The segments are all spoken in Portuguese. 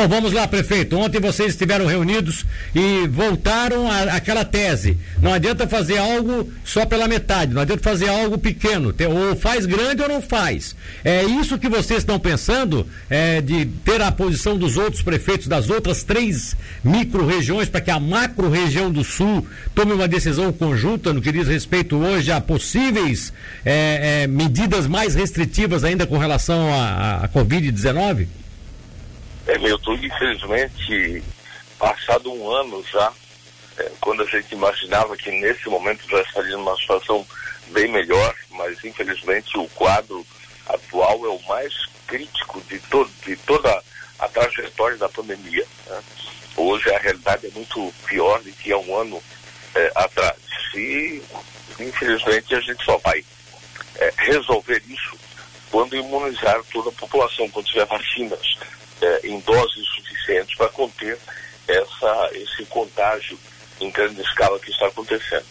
Bom, vamos lá, prefeito. Ontem vocês estiveram reunidos e voltaram àquela tese. Não adianta fazer algo só pela metade, não adianta fazer algo pequeno. Ou faz grande ou não faz. É isso que vocês estão pensando, é, de ter a posição dos outros prefeitos das outras três micro-regiões para que a macro-região do Sul tome uma decisão conjunta no que diz respeito hoje a possíveis é, é, medidas mais restritivas ainda com relação à Covid-19? É, Milton, infelizmente, passado um ano já, é, quando a gente imaginava que nesse momento já estaria numa situação bem melhor, mas infelizmente o quadro atual é o mais crítico de, to de toda a trajetória da pandemia. Né? Hoje a realidade é muito pior do que há um ano é, atrás. E infelizmente a gente só vai é, resolver isso quando imunizar toda a população, quando tiver vacinas é, em doses suficientes para conter essa, esse contágio em grande escala que está acontecendo.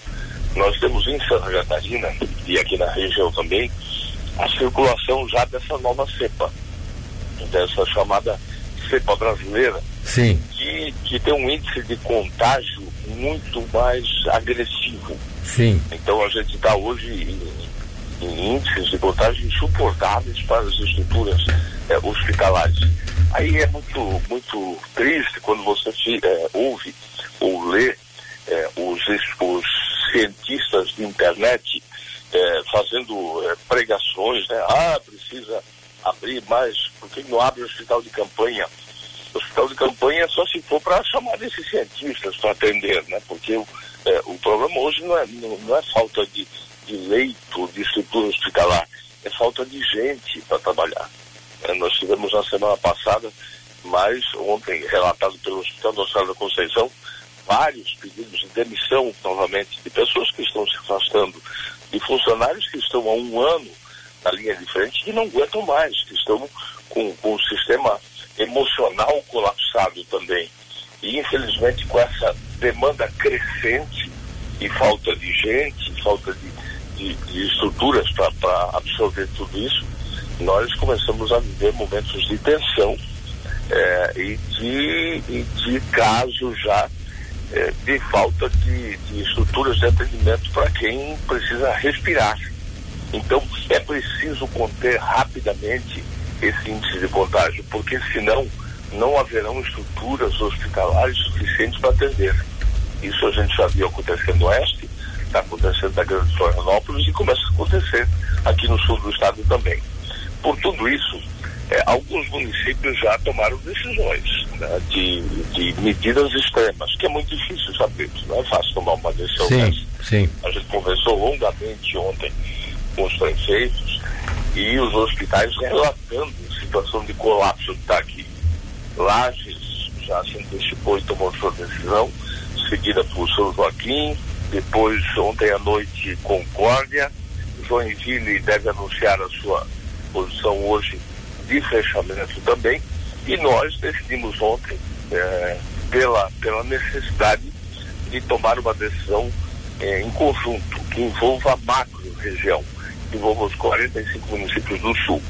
Nós temos em Santa Catarina, e aqui na região também, a circulação já dessa nova cepa, dessa chamada cepa brasileira, Sim. Que, que tem um índice de contágio muito mais agressivo. Sim. Então a gente está hoje em, em, índices de contágio insuportáveis para as estruturas é, hospitalares. Aí é muito, muito triste quando você é, ouve ou lê é, os, os cientistas de internet é, fazendo é, pregações, né? Ah, precisa abrir mais, por que não abre o hospital de campanha? O hospital de campanha só se for para chamar esses cientistas para atender, né? Porque o, é, o problema hoje não é, não, não é falta de, de leito, de estrutura hospitalar, é falta de gente para trabalhar. É, nós tivemos na semana passada, mas ontem relatado pelo Hospital Nossa da Conceição, vários pedidos de demissão novamente de pessoas que estão se afastando, de funcionários que estão há um ano na linha de frente e não aguentam mais, que estão com, com o sistema emocional colapsado também. E infelizmente com essa demanda crescente e falta de gente, falta de, de, de estruturas para absorver tudo isso, nós começamos a viver momentos de tensão é, e, de, e de casos já é, de falta de, de estruturas de atendimento para quem precisa respirar. Então é preciso conter rapidamente esse índice de contágio, porque senão não haverão estruturas hospitalares suficientes para atender. Isso a gente já viu acontecer no Oeste, está acontecendo na Grande Florianópolis e começa a acontecer aqui no sul do estado também. Por tudo isso, é, alguns municípios já tomaram decisões né, de, de, medidas extremas, que é muito difícil saber, não é fácil tomar uma decisão sim, dessa. Sim. A gente conversou longamente ontem com os prefeitos e os hospitais relatando situação de colapso que está aqui. Lages já se antecipou e tomou sua decisão, seguida por São Joaquim, depois ontem à noite Concórdia, Joinville deve anunciar a sua posição hoje de fechamento também, e nós decidimos ontem, é, pela, pela necessidade de tomar uma decisão é, em conjunto, que envolva a macro-região, que envolva os 45 municípios do sul.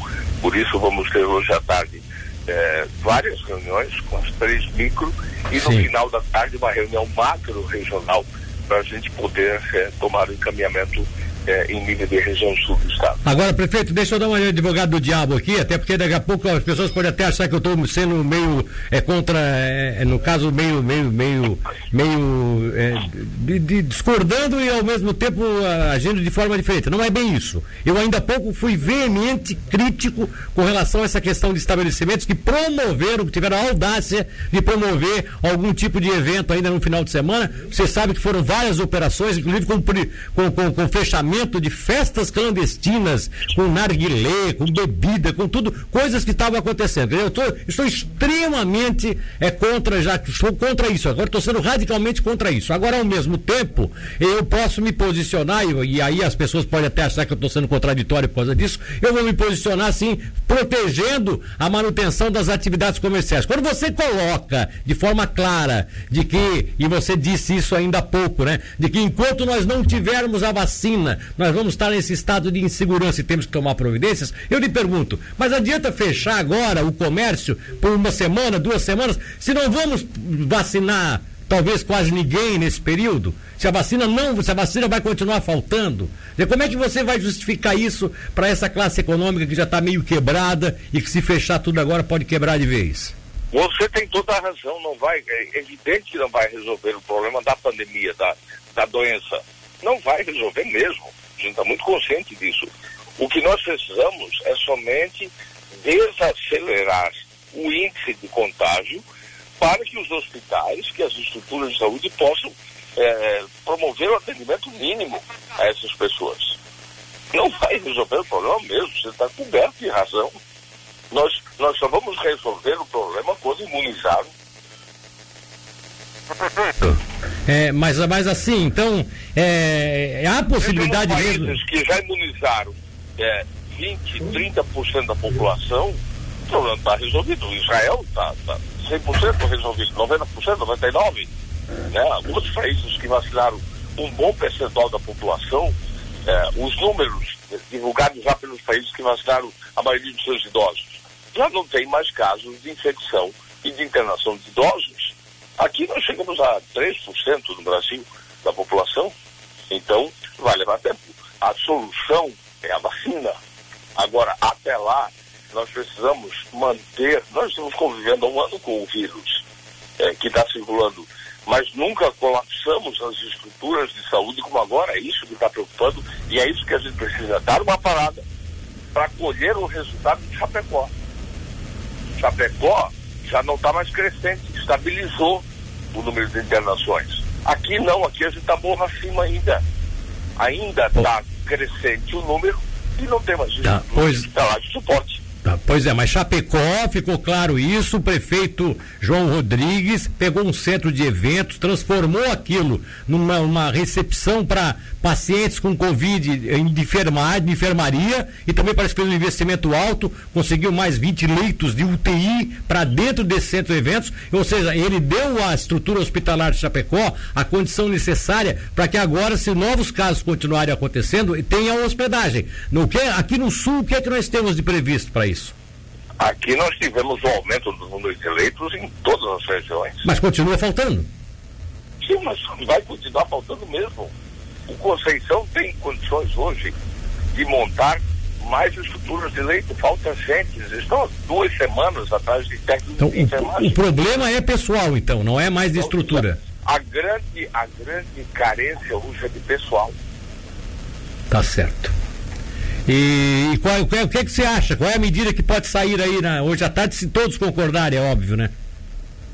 Por isso vamos ter hoje à tarde é, várias reuniões com as três micro e no Sim. final da tarde uma reunião macro-regional para a gente poder é, tomar o encaminhamento é, em nível de região sul do estado. Agora, prefeito, deixa eu dar uma advogado do diabo aqui, até porque daqui a pouco as pessoas podem até achar que eu estou sendo meio é, contra, é, é, no caso, meio, meio, meio, meio é, de, de, discordando e ao mesmo tempo agindo de forma diferente. Não é bem isso. Eu ainda há pouco fui veemente crítico com relação a essa questão de estabelecimentos que promoveram, que tiveram a audácia de promover algum tipo de evento ainda no final de semana. Você sabe que foram várias operações, inclusive com, com, com, com fechamento de festas clandestinas, com narguilé, com bebida, com tudo, coisas que estavam acontecendo. Eu tô, estou extremamente é, contra, já estou contra isso, agora estou sendo radicalmente contra isso. Agora, ao mesmo tempo, eu posso me posicionar, e, e aí as pessoas podem até achar que eu estou sendo contraditório por causa disso, eu vou me posicionar assim, protegendo a manutenção das atividades comerciais. Quando você coloca de forma clara de que, e você disse isso ainda há pouco, né? De que enquanto nós não tivermos a vacina nós vamos estar nesse estado de insegurança e temos que tomar providências. Eu lhe pergunto, mas adianta fechar agora o comércio por uma semana, duas semanas, se não vamos vacinar talvez quase ninguém nesse período? Se a vacina não, se a vacina vai continuar faltando, como é que você vai justificar isso para essa classe econômica que já está meio quebrada e que se fechar tudo agora pode quebrar de vez? Você tem toda a razão, não vai, é evidente que não vai resolver o problema da pandemia, da, da doença. Não vai resolver mesmo. A gente está muito consciente disso. O que nós precisamos é somente desacelerar o índice de contágio para que os hospitais, que as estruturas de saúde possam é, promover o atendimento mínimo a essas pessoas. Não vai resolver o problema mesmo, você está coberto de razão. Nós, nós só vamos resolver o problema quando imunizar. É, mas, mas assim, então, é, há possibilidade mesmo. países que já imunizaram é, 20, 30% da população, o problema está resolvido. Israel está tá 100% resolvido, 90%, 99%. Né? Outros países que vacinaram um bom percentual da população, é, os números divulgados já pelos países que vacinaram a maioria dos seus idosos, já não tem mais casos de infecção e de internação de idosos. Chegamos a 3% no Brasil da população, então vai levar tempo. A solução é a vacina. Agora, até lá, nós precisamos manter. Nós estamos convivendo há um ano com o vírus é, que está circulando, mas nunca colapsamos as estruturas de saúde como agora. É isso que está preocupando e é isso que a gente precisa dar uma parada para colher o resultado de Chapecó. Chapecó já não está mais crescente, estabilizou o número de internações. Aqui não, aqui a gente está morro acima ainda. Ainda está crescente o número e não tem mais tá, pois... de suporte. Tá, pois é, mas Chapecó ficou claro isso, o prefeito João Rodrigues pegou um centro de eventos, transformou aquilo numa recepção para pacientes com Covid em enfermar, de enfermaria e também parece que fez um investimento alto, conseguiu mais 20 leitos de UTI para dentro desse centro de eventos, ou seja, ele deu à estrutura hospitalar de Chapecó a condição necessária para que agora, se novos casos continuarem acontecendo, tenha hospedagem. No que, aqui no sul, o que é que nós temos de previsto para isso? Aqui nós tivemos um aumento do número de leitos em todas as regiões. Mas continua faltando? Sim, mas vai continuar faltando mesmo. O Conceição tem condições hoje de montar mais estruturas de leito. Falta gente. Estão duas semanas atrás de técnicos então, de enfermagem. O, o problema é pessoal, então, não é mais de estrutura. A grande, a grande carência hoje é de pessoal. Tá certo. E, e qual, o que, é que você acha? Qual é a medida que pode sair aí na, hoje à tarde, se todos concordarem, é óbvio, né?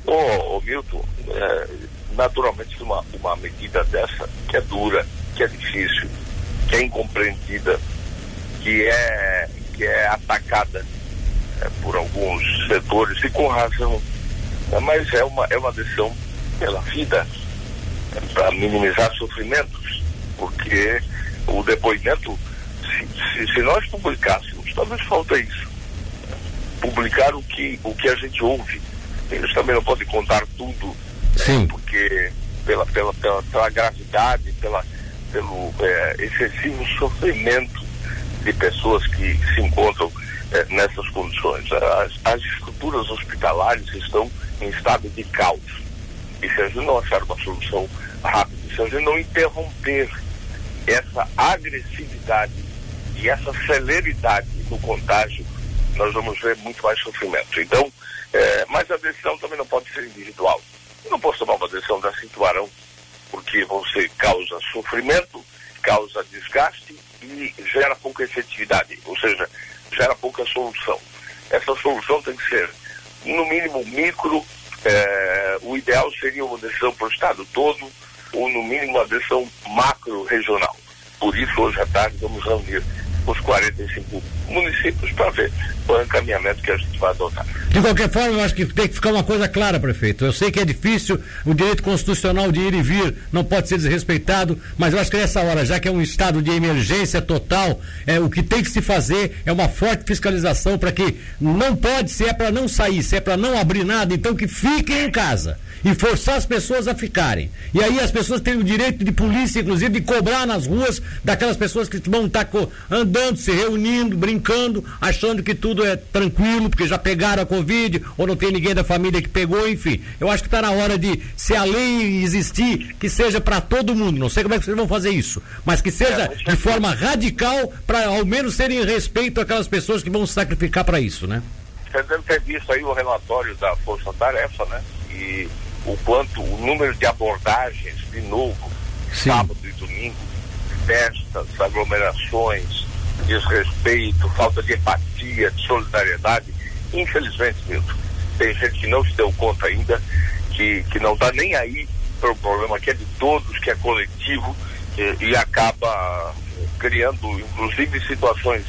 Ô, ô Milton, é, naturalmente uma, uma medida dessa, que é dura, que é difícil, que é incompreendida, que é, que é atacada é, por alguns setores, e com razão, é, mas é uma, é uma decisão pela vida, é, para minimizar sofrimentos, porque o depoimento se, se nós publicássemos, talvez falta isso, publicar o que, o que a gente ouve. Eles também não podem contar tudo, Sim. porque pela, pela, pela, pela gravidade, pela, pelo é, excessivo sofrimento de pessoas que se encontram é, nessas condições. As, as estruturas hospitalares estão em estado de caos. E se a gente não achar uma solução rápida, se a gente não interromper essa agressividade e essa celeridade no contágio, nós vamos ver muito mais sofrimento. Então, é, mas a decisão também não pode ser individual. Eu não posso tomar uma decisão dessa em Tubarão, porque você causa sofrimento, causa desgaste e gera pouca efetividade, ou seja, gera pouca solução. Essa solução tem que ser, no mínimo, micro, é, o ideal seria uma decisão para o Estado todo, ou no mínimo uma decisão macro-regional. Por isso, hoje à tarde, vamos reunir os 45 municípios para ver o encaminhamento que a gente vai adotar. De qualquer forma, eu acho que tem que ficar uma coisa clara, prefeito. Eu sei que é difícil, o direito constitucional de ir e vir não pode ser desrespeitado, mas eu acho que nessa hora, já que é um estado de emergência total, é, o que tem que se fazer é uma forte fiscalização para que não pode, se é para não sair, se é para não abrir nada, então que fiquem em casa e forçar as pessoas a ficarem. E aí as pessoas têm o direito de polícia, inclusive, de cobrar nas ruas daquelas pessoas que vão estar tá andando, se reunindo, brincando, achando que tudo é tranquilo, porque já pegaram a Covid, ou não tem ninguém da família que pegou, enfim. Eu acho que está na hora de, se a lei existir, que seja para todo mundo. Não sei como é que vocês vão fazer isso, mas que seja é, de forma radical para ao menos terem respeito àquelas pessoas que vão se sacrificar para isso, né? Você deve ter visto aí o relatório da Força Tarefa, né? E o quanto, o número de abordagens, de novo, Sim. sábado e domingo, festas, aglomerações, desrespeito, falta de empatia, de solidariedade, infelizmente, Milton, tem gente que não se deu conta ainda, que, que não está nem aí para o problema que é de todos, que é coletivo, e, e acaba criando, inclusive, situações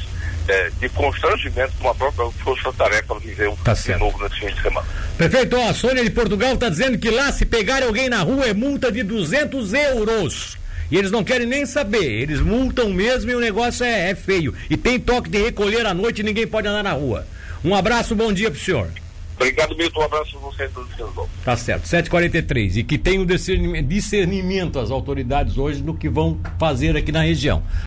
é, de constrangimento com a própria força-tarefa viveu tá de novo nesse fim de semana. Perfeito, ó, a Sônia de Portugal está dizendo que lá se pegar alguém na rua é multa de 200 euros. E eles não querem nem saber, eles multam mesmo e o negócio é, é feio. E tem toque de recolher à noite e ninguém pode andar na rua. Um abraço, bom dia pro senhor. Obrigado, Milton. Um abraço para você todos os Tá certo, 7h43. E que tem discernimento, discernimento as autoridades hoje do que vão fazer aqui na região.